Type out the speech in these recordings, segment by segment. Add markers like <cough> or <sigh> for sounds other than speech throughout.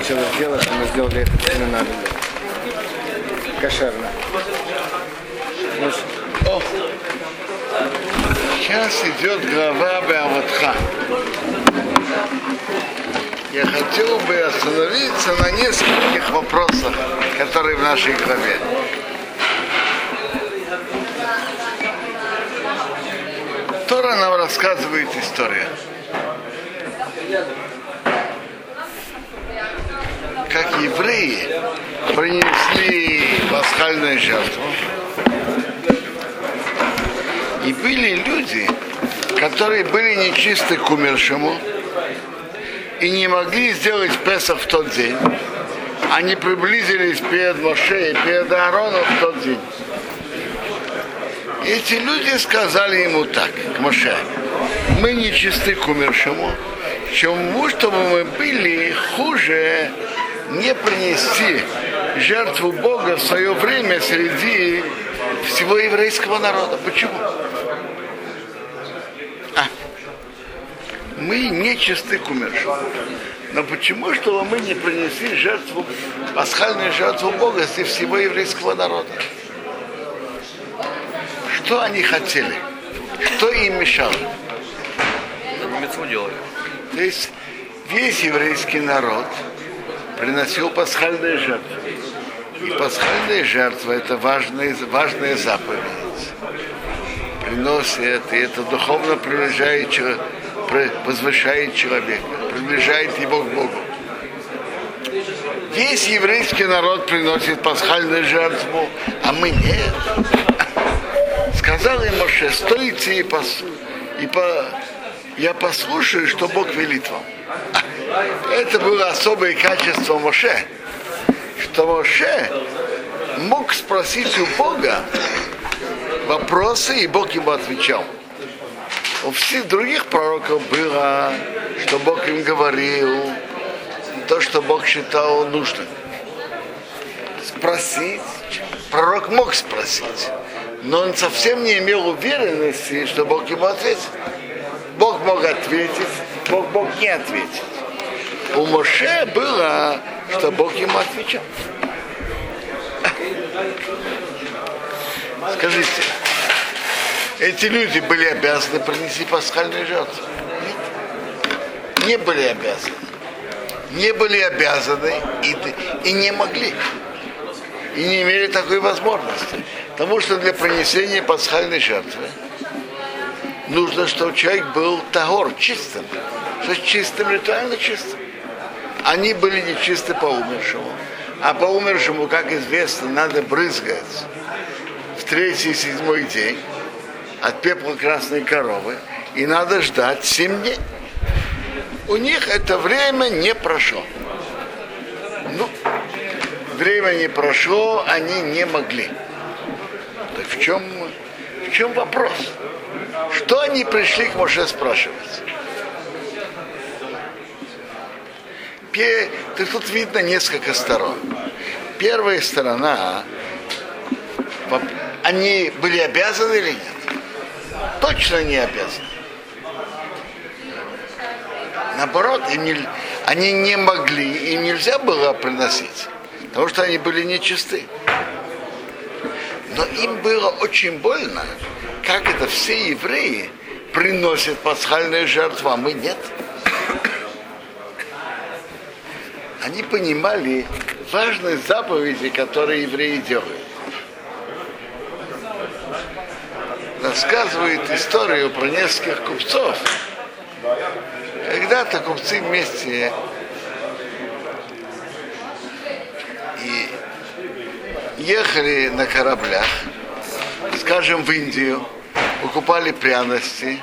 получилось дело, что мы сделали это семинар. Кошерно. Ну, О, сейчас идет глава Беаватха. Я хотел бы остановиться на нескольких вопросах, которые в нашей главе. Тора нам рассказывает историю. Как евреи принесли пасхальную жертву. И были люди, которые были нечисты к умершему и не могли сделать Песах в тот день. Они приблизились перед Моше и перед Аароном в тот день. Эти люди сказали ему так, к Моше, мы нечисты к умершему, чему, чтобы мы были хуже не принести жертву Бога в свое время среди всего еврейского народа. Почему? А, мы не чисты к умершим. Но почему, чтобы мы не принесли жертву, пасхальную жертву Бога среди всего еврейского народа? Что они хотели? Что им мешало? Мецву делали. То есть весь еврейский народ приносил пасхальные жертвы. И пасхальная жертва это важная, важная заповедь. Приносит, и это духовно приближает, чело- при- возвышает человека, приближает его к Богу. Весь еврейский народ приносит пасхальную жертву, а мы нет. <laughs> Сказал им Моше, стойте и, пос, и по, я послушаю, что Бог велит вам. <laughs> Это было особое качество Моше, что Моше мог спросить у Бога вопросы, и Бог ему отвечал. У всех других пророков было, что Бог им говорил, то, что Бог считал нужным. Спросить, пророк мог спросить, но он совсем не имел уверенности, что Бог ему ответит. Бог мог ответить, Бог мог не ответить. У Моше было, что Бог ему отвечал. Скажите, эти люди были обязаны принести пасхальную жертву? Нет. Не были обязаны. Не были обязаны и, и не могли. И не имели такой возможности. Потому что для принесения пасхальной жертвы нужно, чтобы человек был тагор, чистым. Что чистым, ритуально чистым. Они были нечисты по умершему. А по умершему, как известно, надо брызгать в третий и седьмой день от пепла красной коровы. И надо ждать семь дней. У них это время не прошло. Ну, время не прошло, они не могли. Так в чем, в чем вопрос? Что они пришли к Моше спрашивать? Пе- так тут видно несколько сторон. Первая сторона, они были обязаны или нет? Точно не обязаны. Наоборот, им не- они не могли, им нельзя было приносить, потому что они были нечисты. Но им было очень больно, как это все евреи приносят пасхальную жертву, а мы нет. Они понимали важность заповеди, которые евреи делают. Рассказывает историю про нескольких купцов. Когда-то купцы вместе и ехали на кораблях, скажем, в Индию, покупали пряности,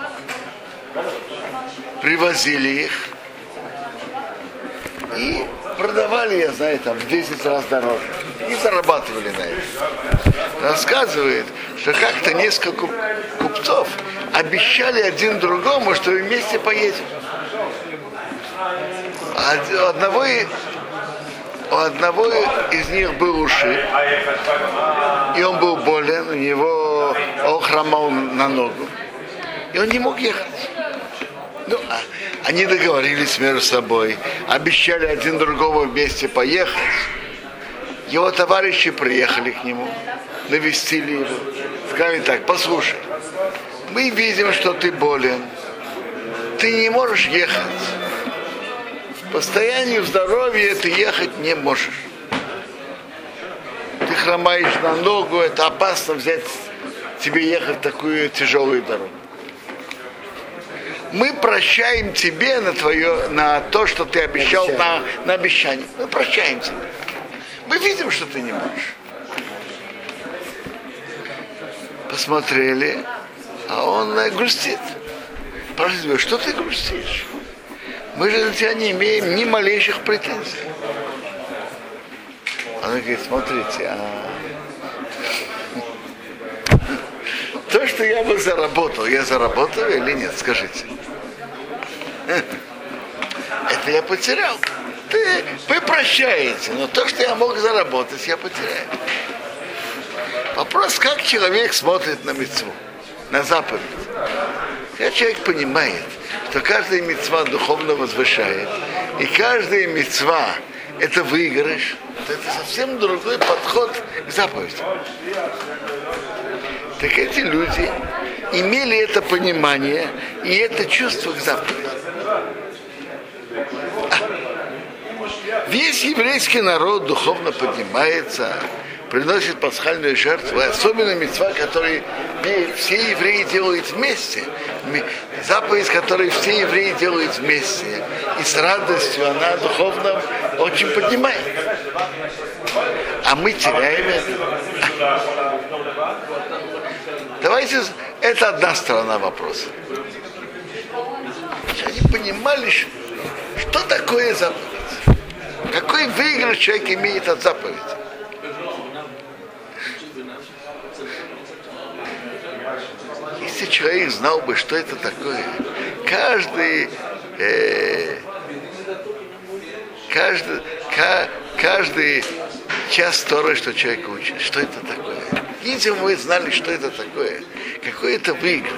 привозили их и продавали, я знаю, там в 10 раз дороже. И зарабатывали на этом. Рассказывает, что как-то несколько куп- купцов обещали один другому, что вместе поедем. У одного, у одного из них был ушиб, и он был болен, у него он хромал на ногу, и он не мог ехать. Ну, а, Они договорились между собой, обещали один другого вместе поехать. Его товарищи приехали к нему, навестили его, сказали так, послушай, мы видим, что ты болен, ты не можешь ехать. В состоянии здоровья ты ехать не можешь. Ты хромаешь на ногу, это опасно взять тебе ехать такую тяжелую дорогу. Мы прощаем тебе на твое, на то, что ты обещал на, на обещание. Мы прощаем тебе. Мы видим, что ты не можешь. Посмотрели, а он э, грустит. Спрашивает, что ты грустишь? Мы же на тебя не имеем ни малейших претензий. Она говорит, смотрите, а <laughs> то, что я бы заработал, я заработал или нет, скажите. Это я потерял. Ты, вы прощаете, но то, что я мог заработать, я потеряю. Вопрос, как человек смотрит на мецву, на заповедь. Когда человек понимает, что каждая мецва духовно возвышает, и каждая мецва это выигрыш, то это совсем другой подход к заповеди. Так эти люди имели это понимание и это чувство к заповеди. Весь еврейский народ духовно поднимается, приносит пасхальную жертву, особенно мецва, который все евреи делают вместе, заповедь, которую все евреи делают вместе, и с радостью она духовно очень поднимает. А мы теряем это. Давайте, это одна сторона вопроса. Они понимали, что такое заповедь. Какой выигрыш человек имеет от заповеди? Если человек знал бы, что это такое, каждый, э, каждый, ка, каждый час Торы, что человек учит, что это такое. Если бы вы знали, что это такое, какой это выигрыш.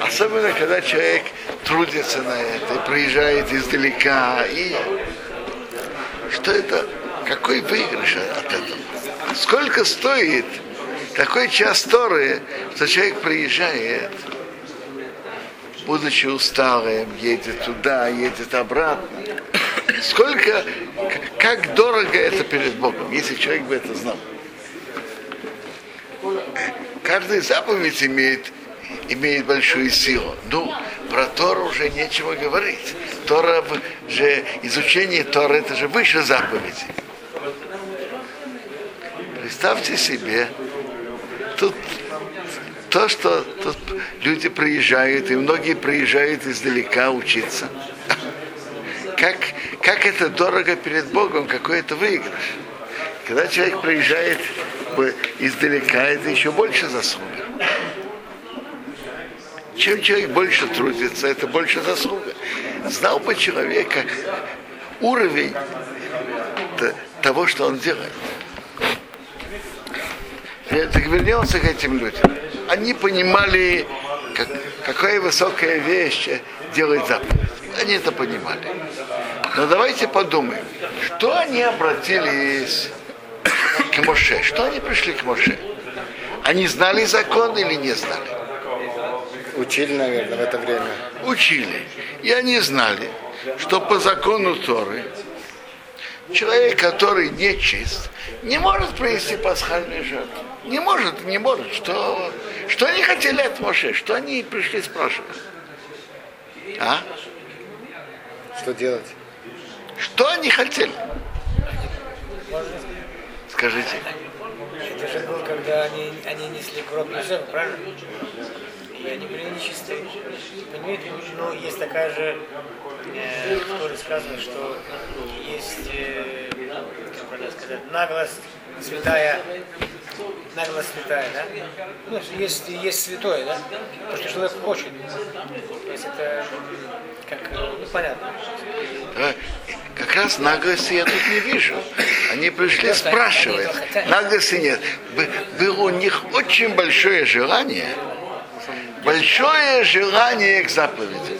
Особенно, когда человек трудится на это, приезжает издалека, и что это, какой выигрыш от этого? Сколько стоит такой час Торы, что человек приезжает, будучи усталым, едет туда, едет обратно. Сколько, как дорого это перед Богом, если человек бы это знал. Каждая заповедь имеет, имеет большую силу. Ну, про Тору уже нечего говорить. Тора же, изучение Тора это же выше заповеди. Представьте себе, тут то, что тут люди приезжают, и многие приезжают издалека учиться. Как, как это дорого перед Богом, какой это выигрыш. Когда человек приезжает издалека, это еще больше заслуга. Чем человек больше трудится, это больше заслуга. Знал бы человека уровень того, что он делает. Так вернемся к этим людям. Они понимали, как, какая высокая вещь делает заповедь. Они это понимали. Но давайте подумаем, что они обратились к Моше? Что они пришли к Моше? Они знали закон или не знали? Учили, наверное, в это время. Учили. И они знали, что по закону Торы человек, который не чист, не может принести пасхальную жертву. Не может, не может. Что, что они хотели от Моше? Что они пришли спрашивать? А? Что делать? Что они хотели? Скажите. Это же было, когда они, они несли кровь Юсефа, правильно? И они были нечистые. Понимаете, но есть такая же, э, в Торе сказано, что есть, э, как правильно сказать, наглость святая, наглость святая, да? Ну, есть, есть святое, да? То, что человек хочет. То есть это, как, ну, понятно. Как раз наглости я тут не вижу. Они пришли спрашивать. Наглости нет. Было у них очень большое желание, большое желание к заповеди.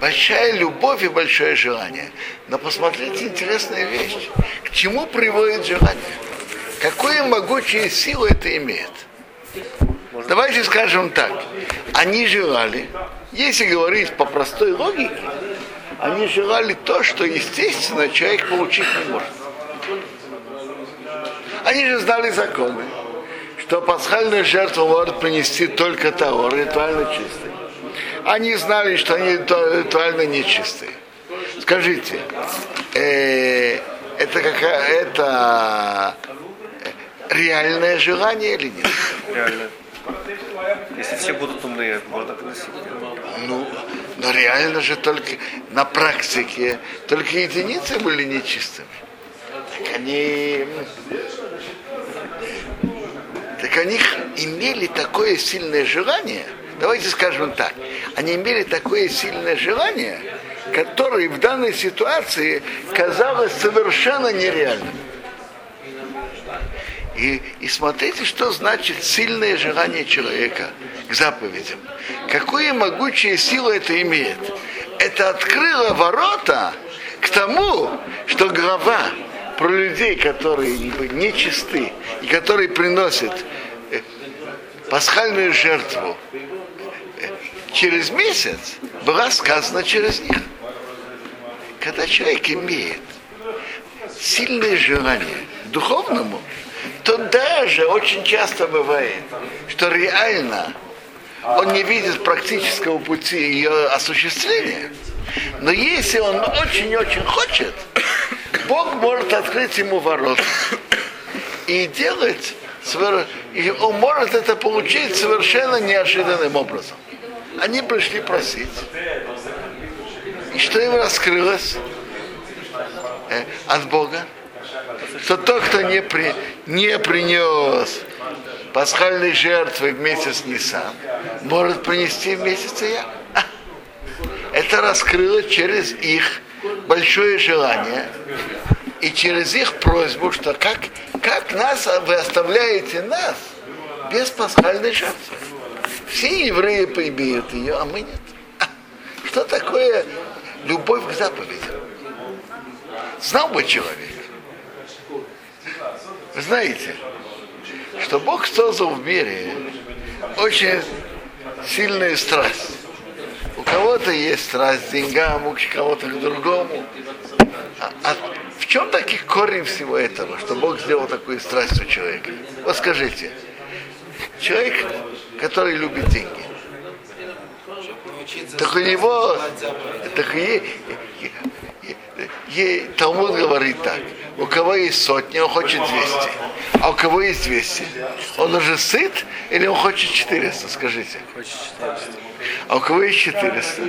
Большая любовь и большое желание. Но посмотрите интересная вещь. К чему приводит желание? Какую могучую силу это имеет? Давайте скажем так. Они желали, если говорить по простой логике, они желали то, что, естественно, человек получить не может. Они же знали законы, что пасхальную жертву может принести только Таор, ритуально чистый. Они знали, что они ритуально нечистые. Скажите, э, это какая это реальное желание или нет? Реально. Если все будут умные, можно приносить. Ну, но реально же только на практике только единицы были нечистыми. Так они так они имели такое сильное желание, давайте скажем так, они имели такое сильное желание, которое в данной ситуации казалось совершенно нереальным. И, и смотрите, что значит сильное желание человека к заповедям. Какую могучую силу это имеет. Это открыло ворота к тому, что глава про людей, которые нечисты и которые приносят э, пасхальную жертву через месяц, была сказана через них. Когда человек имеет сильное желание духовному, то даже очень часто бывает, что реально он не видит практического пути ее осуществления. Но если он очень-очень хочет, Бог может открыть ему ворот и делать, и он может это получить совершенно неожиданным образом. Они пришли просить. И что им раскрылось э, от Бога? Что тот, кто не, при, не принес пасхальной жертвы в месяц Нисан, может принести в месяц Я. <laughs> Это раскрыло через их большое желание и через их просьбу, что как, как нас вы оставляете нас без пасхальной жертвы. Все евреи имеют ее, а мы нет. Что такое любовь к заповедям? Знал бы человек. Вы знаете, что Бог создал в мире очень сильную страсть. Кого-то есть страсть деньгам, у кого-то к другому. А, а в чем таки корень всего этого, что Бог сделал такую страсть у человека? Вот скажите, человек, который любит деньги, так у него, так и, и, и, Талмуд говорит так, у кого есть сотня, он хочет 200. А у кого есть 200? Он уже сыт или он хочет 400, скажите? Хочет 400. А у кого есть 400?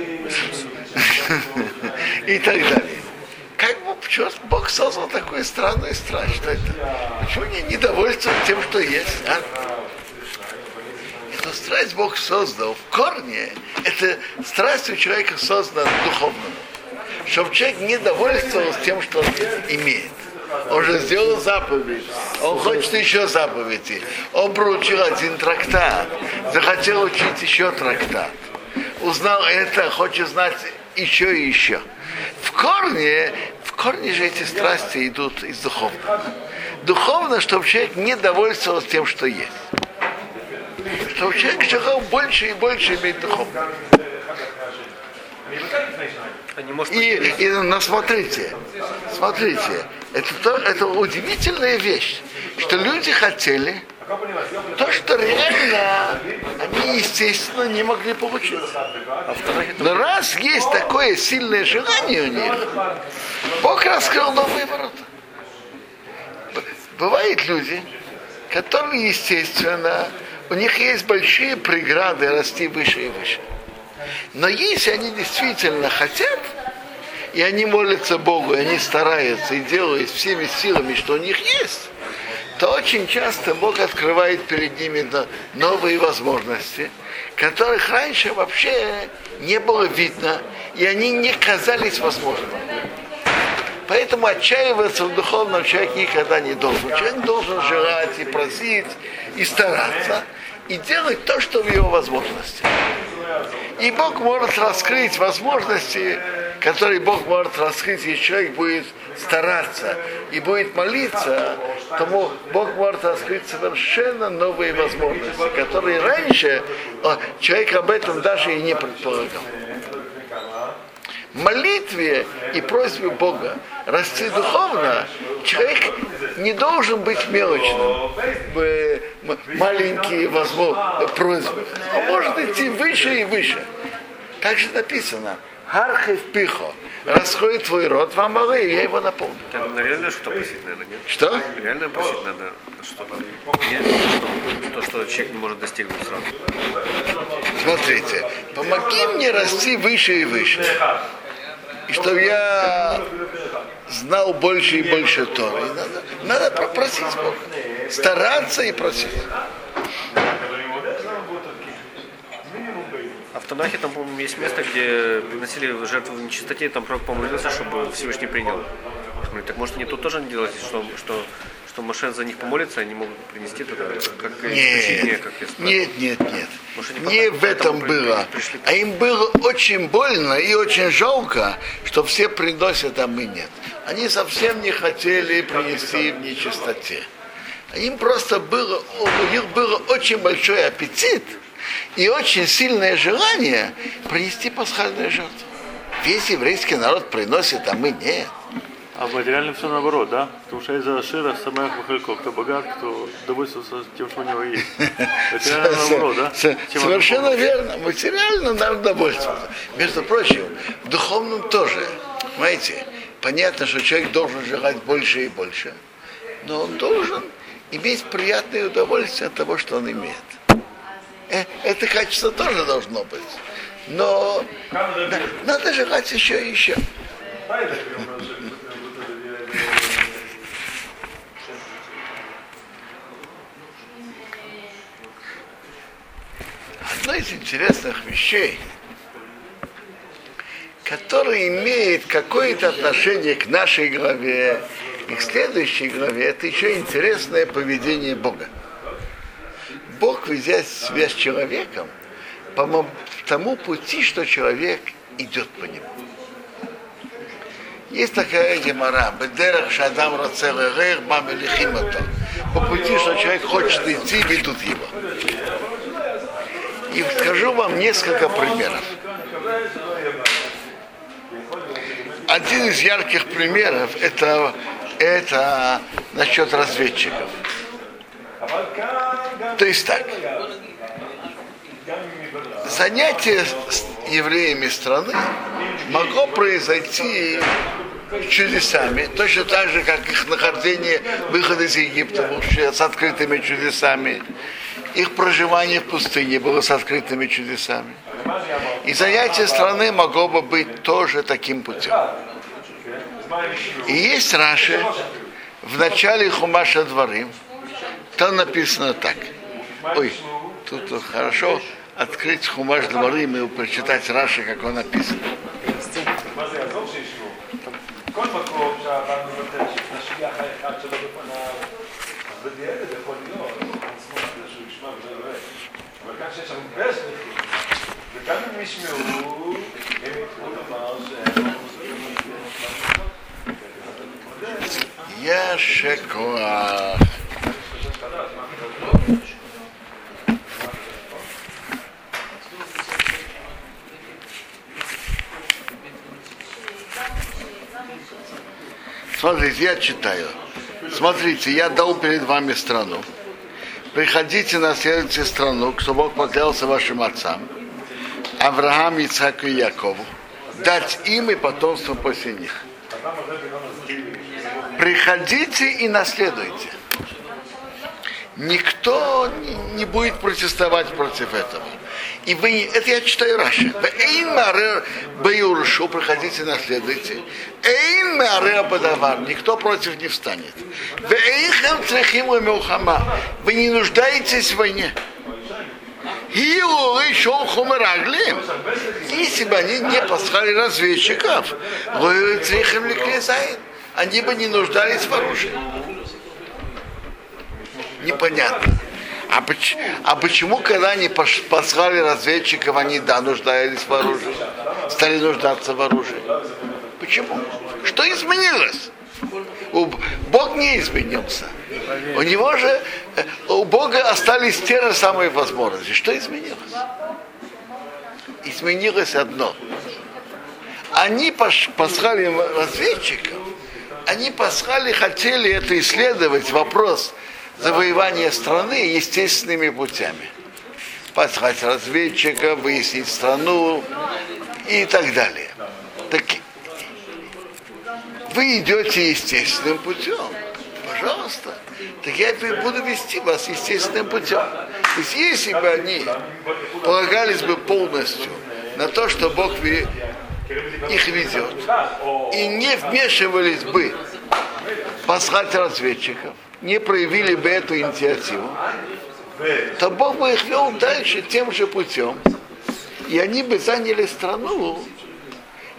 И так далее. Как бы, почему Бог создал такую странную страсть? Что это? Почему не недовольство тем, что есть? А? Эту страсть Бог создал в корне. Это страсть у человека создана духовному. Чтобы человек не довольствовался тем, что он имеет. Он же сделал заповедь. Он хочет еще заповеди. Он проучил один трактат. Захотел учить еще трактат. Узнал это, хочет знать еще и еще. В корне, в корне же эти страсти идут из духовного. Духовно, чтобы человек не довольствовался тем, что есть. Чтобы человек желал больше и больше иметь духовно. И, и ну, смотрите, смотрите, это, то, это удивительная вещь, что люди хотели то, что реально они, естественно, не могли получить. Но раз есть такое сильное желание у них, Бог раскрыл новые ворота. Бывают люди, которые, естественно, у них есть большие преграды расти выше и выше. Но если они действительно хотят, и они молятся Богу, и они стараются и делают всеми силами, что у них есть, то очень часто Бог открывает перед ними но- новые возможности, которых раньше вообще не было видно, и они не казались возможными. Поэтому отчаиваться в духовном человек никогда не должен. Человек должен желать и просить, и стараться, и делать то, что в его возможности. И Бог может раскрыть возможности, которые Бог может раскрыть, если человек будет стараться и будет молиться, тому Бог может раскрыть совершенно новые возможности, которые раньше человек об этом даже и не предполагал. молитве и просьбе Бога расти духовно, человек не должен быть мелочным, маленькие возможности, просьбы. Он может идти выше и выше. Так же написано. Хархев пихо. Раскрой твой рот, вам малы, я его наполню. Ну, реально что просить надо, нет? Что? Реально просить надо что-то. Нет, то, что человек не может достигнуть сразу. Смотрите, помоги мне расти выше и выше. И чтобы я знал больше и больше. И Надо, надо просить Бога. Стараться и просить. А в Танахе там, по-моему, есть место, где приносили жертву в нечистоте, там пророк помолился, чтобы Всевышний принял. Так может они тут тоже не делать, что, что, что Моше за них помолится, они могут принести туда, как исключение, как нет, нет, нет. Может, Не в этом было. пришли- А им было очень больно и очень жалко, что все приносят, а мы нет. Они совсем не хотели принести в нечистоте. Им просто было, у них было очень большой аппетит и очень сильное желание принести пасхальную жертву. Весь еврейский народ приносит, а мы нет. А в материальном все наоборот, да? Потому что из-за Ашира самых Махалько, кто богат, кто довольствуется тем, что у него есть. Материально <laughs> наоборот, да? Совершенно верно. Материально нам довольствоваться. Между прочим, в духовном тоже. Понимаете, понятно, что человек должен желать больше и больше. Но он должен иметь приятное удовольствие от того, что он имеет. Э, Это качество тоже должно быть. Но на- надо желать еще и еще. Одно из интересных вещей, которое имеет какое-то отношение к нашей главе и к следующей главе, это еще интересное поведение Бога. Бог, ведя себя с человеком, по тому пути, что человек идет по нему. Есть такая гемора, бедерах шадам рацелерер бамелихимато. По пути, что человек хочет идти, ведут его. И скажу вам несколько примеров. Один из ярких примеров это, это насчет разведчиков. То есть так. Занятие с евреями страны могло произойти чудесами, точно так же, как их нахождение, выход из Египта с открытыми чудесами. Их проживание в пустыне было с открытыми чудесами. И занятие страны могло бы быть тоже таким путем. И есть Раши в начале Хумаша Дворим, там написано так. Ой, тут хорошо открыть Хумаш Дворим и прочитать Раши, как он написан. מה זה יעזור שישמעו? כל מקום שהרב מבטא שנשגיח האחד שלו בפניו, אז בדיעבד יכול להיות, נשמח כדי שהוא ישמע ולא יראה. אבל כאן שיש הרבה שליחים, וגם אם ישמעו, הם יקראו לומר שהם לא חושבים Яшекоах. Смотрите, я читаю. Смотрите, я дал перед вами страну. Приходите, наследуйте страну, что Бог поклялся вашим отцам, Авраам, Ицхаку и Якову, дать им и потомство после них. Приходите и наследуйте. Никто не- будет протестовать против этого. И вы, это я читаю Раши. Баюршу, приходите, наследуйте. Эйн маре бадавар, никто против не встанет. Эйхем трехим мелхама, вы не нуждаетесь в войне. Иулы шел хумераглим. Если бы они не послали разведчиков, вы трехим они бы не нуждались в оружии. Непонятно. А, поч- а почему, когда они послали разведчиков, они, да, нуждались в оружии, стали нуждаться в оружии? Почему? Что изменилось? Бог не изменился. У него же, э, у Бога остались те же самые возможности. Что изменилось? Изменилось одно. Они послали разведчиков, они послали, хотели это исследовать, вопрос завоевания страны естественными путями. Послать разведчиков, выяснить страну и так далее. Так вы идете естественным путем. Пожалуйста. Так я буду вести вас естественным путем. То есть если бы они полагались бы полностью на то, что Бог их ведет, и не вмешивались бы послать разведчиков, не проявили бы эту инициативу, то Бог бы их вел дальше тем же путем, и они бы заняли страну,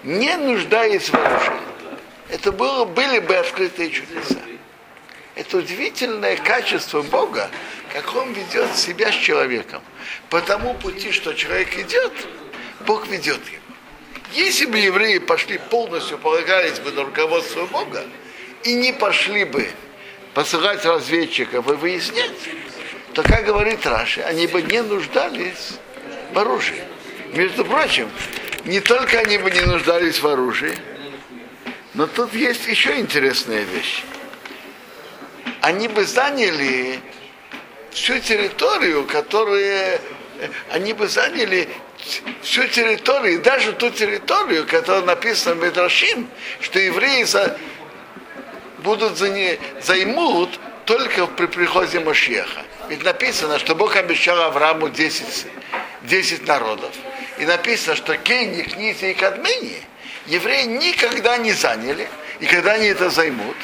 не нуждаясь в оружии. Это было, были бы открытые чудеса. Это удивительное качество Бога, как Он ведет себя с человеком. По тому пути, что человек идет, Бог ведет его. Если бы евреи пошли полностью, полагались бы на руководство Бога, и не пошли бы посылать разведчиков и выяснять, то, как говорит Раши, они бы не нуждались в оружии. Между прочим, не только они бы не нуждались в оружии, но тут есть еще интересная вещь. Они бы заняли всю территорию, которую они бы заняли всю территорию, даже ту территорию, которая написана в Медрашим, что евреи за, будут за не, займут только при приходе Машеха. Ведь написано, что Бог обещал Аврааму 10, 10 народов. И написано, что Кенни, Книзи и Кадмени евреи никогда не заняли, и когда они это займут,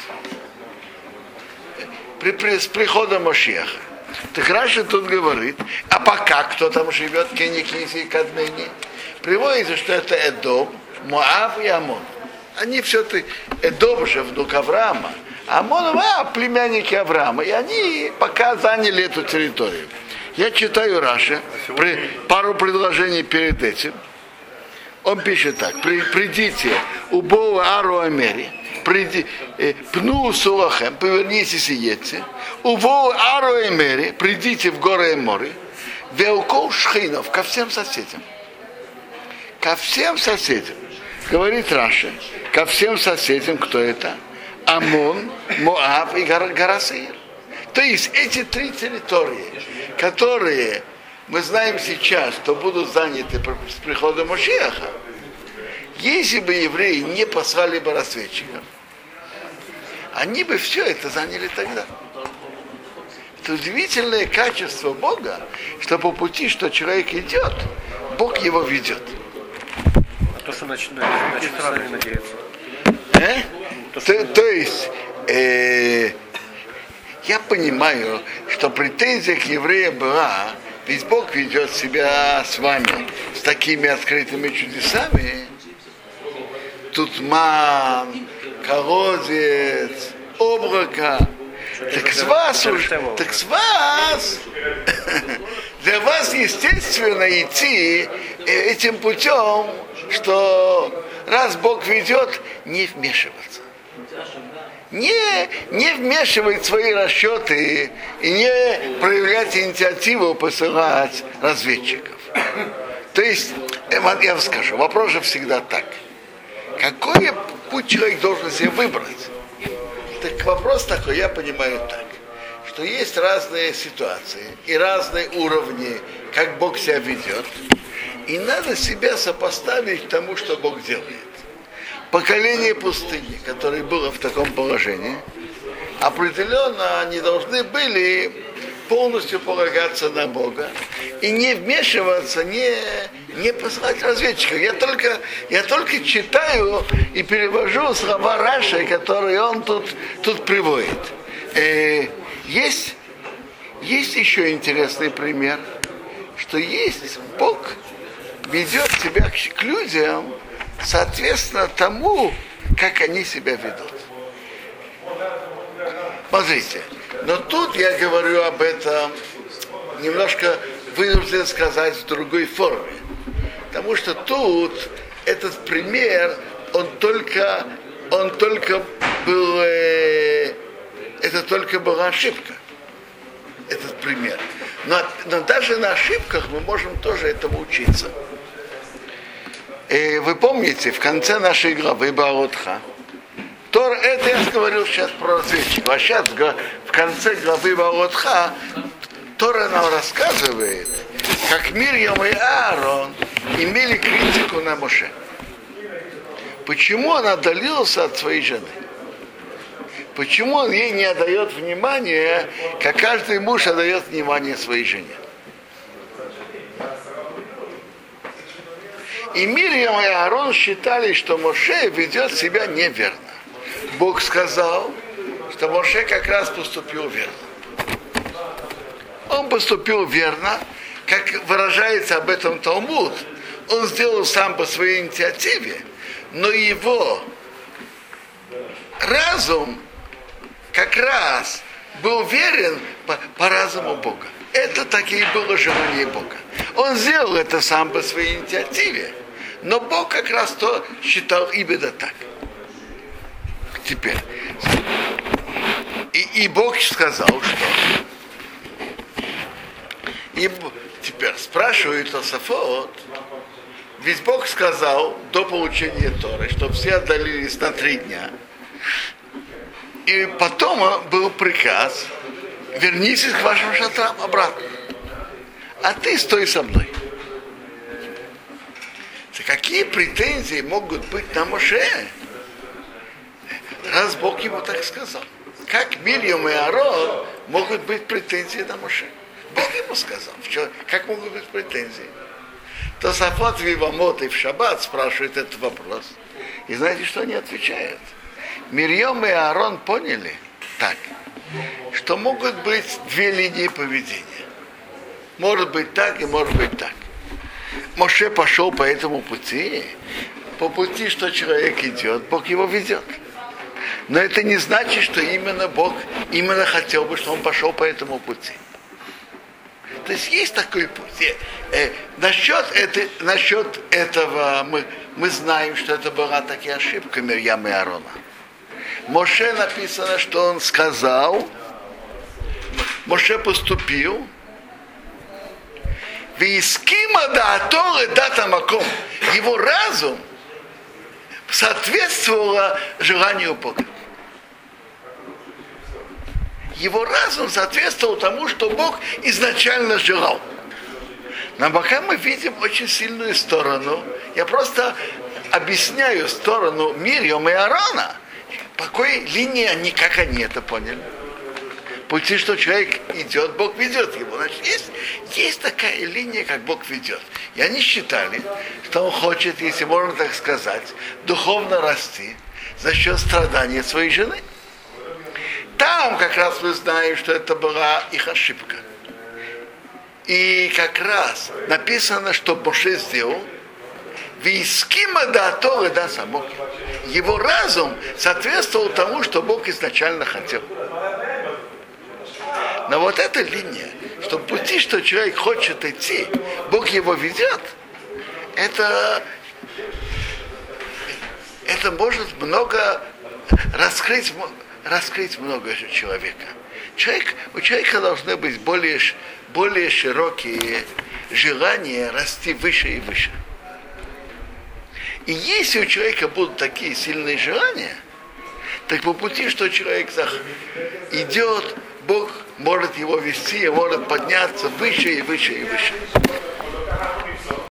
при, при, с приходом Машеха. Так Раша тут говорит, а пока кто там живет, Кенни, Книзи и Кадмени, приводится, что это Эдом, Моав и Амон. Они все-таки, Эдом же внук Авраама, а Амон, а, племянники Авраама. И они пока заняли эту территорию. Я читаю Раша, при, пару предложений перед этим. Он пишет так, «При- придите, убова Ару Амери, приди, э, пну сулахем, повернитесь и едьте, убова Ару Амери, придите в горы Эмори, Веукол Шхинов, ко всем соседям. Ко всем соседям. Говорит Раша, ко всем соседям, кто это? Амон, Моав и Гарасир. То есть эти три территории, которые мы знаем сейчас, что будут заняты с приходом Машеха, если бы евреи не послали бы разведчиков, они бы все это заняли тогда. Это удивительное качество Бога, что по пути, что человек идет, Бог его ведет. То, что начали, сами надеяться. Э? То, то есть, э, я понимаю, что претензия к евреям была, ведь Бог ведет себя с вами с такими открытыми чудесами. Тут ман, колодец, облако. Так с вас уж, так с вас, для вас естественно идти э, этим путем, что раз Бог ведет, не вмешиваться. Не, не вмешивать свои расчеты и не проявлять инициативу посылать разведчиков. То есть, э, я вам скажу, вопрос же всегда так. Какой путь человек должен себе выбрать? Так вопрос такой, я понимаю так, что есть разные ситуации и разные уровни, как Бог себя ведет, и надо себя сопоставить тому, что Бог делает. Поколение пустыни, которое было в таком положении, определенно они должны были полностью полагаться на Бога и не вмешиваться, не, не посылать разведчиков. Я только, я только читаю и перевожу слова Раши, которые он тут, тут приводит. Э, есть, есть еще интересный пример, что есть Бог ведет себя к, к людям соответственно тому, как они себя ведут. Смотрите, но тут я говорю об этом немножко вынужден сказать в другой форме. Потому что тут этот пример, он только, он только был, э, это только была ошибка. Этот пример. Но, но даже на ошибках мы можем тоже этому учиться. И вы помните, в конце нашей главы Баротха, Тор, это я говорил сейчас про разведчиков, а сейчас в конце главы Баротха Тора нам рассказывает, как Мирьям и Аарон имели критику на Моше. Почему он отдалился от своей жены? Почему он ей не отдает внимания, как каждый муж отдает внимание своей жене? И Мирьям и Аарон считали, что Моше ведет себя неверно. Бог сказал, что Моше как раз поступил верно. Он поступил верно, как выражается об этом Талмуд. Он сделал сам по своей инициативе, но его разум как раз был верен по, по разуму Бога. Это такие было желание Бога. Он сделал это сам по своей инициативе, но Бог как раз то считал именно так. Теперь. И, и Бог сказал, что и теперь спрашивает Тософот, ведь Бог сказал до получения Торы, что все отдалились на три дня. И потом был приказ, вернитесь к вашим шатрам обратно. А ты стой со мной. Какие претензии могут быть на Моше? Раз Бог ему так сказал. Как Мильям и Арон могут быть претензии на Моше? Бог ему сказал. Как могут быть претензии? То Сафот Вивамот и в Шаббат спрашивает этот вопрос. И знаете, что они отвечают? Мирьем и Аарон поняли так, что могут быть две линии поведения. Может быть так и может быть так. Моше пошел по этому пути, по пути, что человек идет, Бог его ведет. Но это не значит, что именно Бог именно хотел бы, что он пошел по этому пути. То есть есть такой путь. Э, насчет, это, насчет этого мы, мы знаем, что это была такая ошибка Мирьям и Аарона. Моше написано, что он сказал, Моше поступил, Вискима да дата маком. Его разум соответствовало желанию Бога его разум соответствовал тому, что Бог изначально желал. На бока мы видим очень сильную сторону. Я просто объясняю сторону Мирьям и Арана. По какой линии они, как они это поняли? Пути, что человек идет, Бог ведет его. Значит, есть, есть такая линия, как Бог ведет. И они считали, что он хочет, если можно так сказать, духовно расти за счет страдания своей жены. Там как раз мы знаем, что это была их ошибка. И как раз написано, что Моше сделал, Вискима да Торы да самок. Его разум соответствовал тому, что Бог изначально хотел. Но вот эта линия, что пути, что человек хочет идти, Бог его ведет, это, это может много раскрыть раскрыть много человека. Человек, у человека должны быть более, более широкие желания расти выше и выше. И если у человека будут такие сильные желания, так по пути, что человек идет, Бог может его вести, может подняться выше и выше и выше.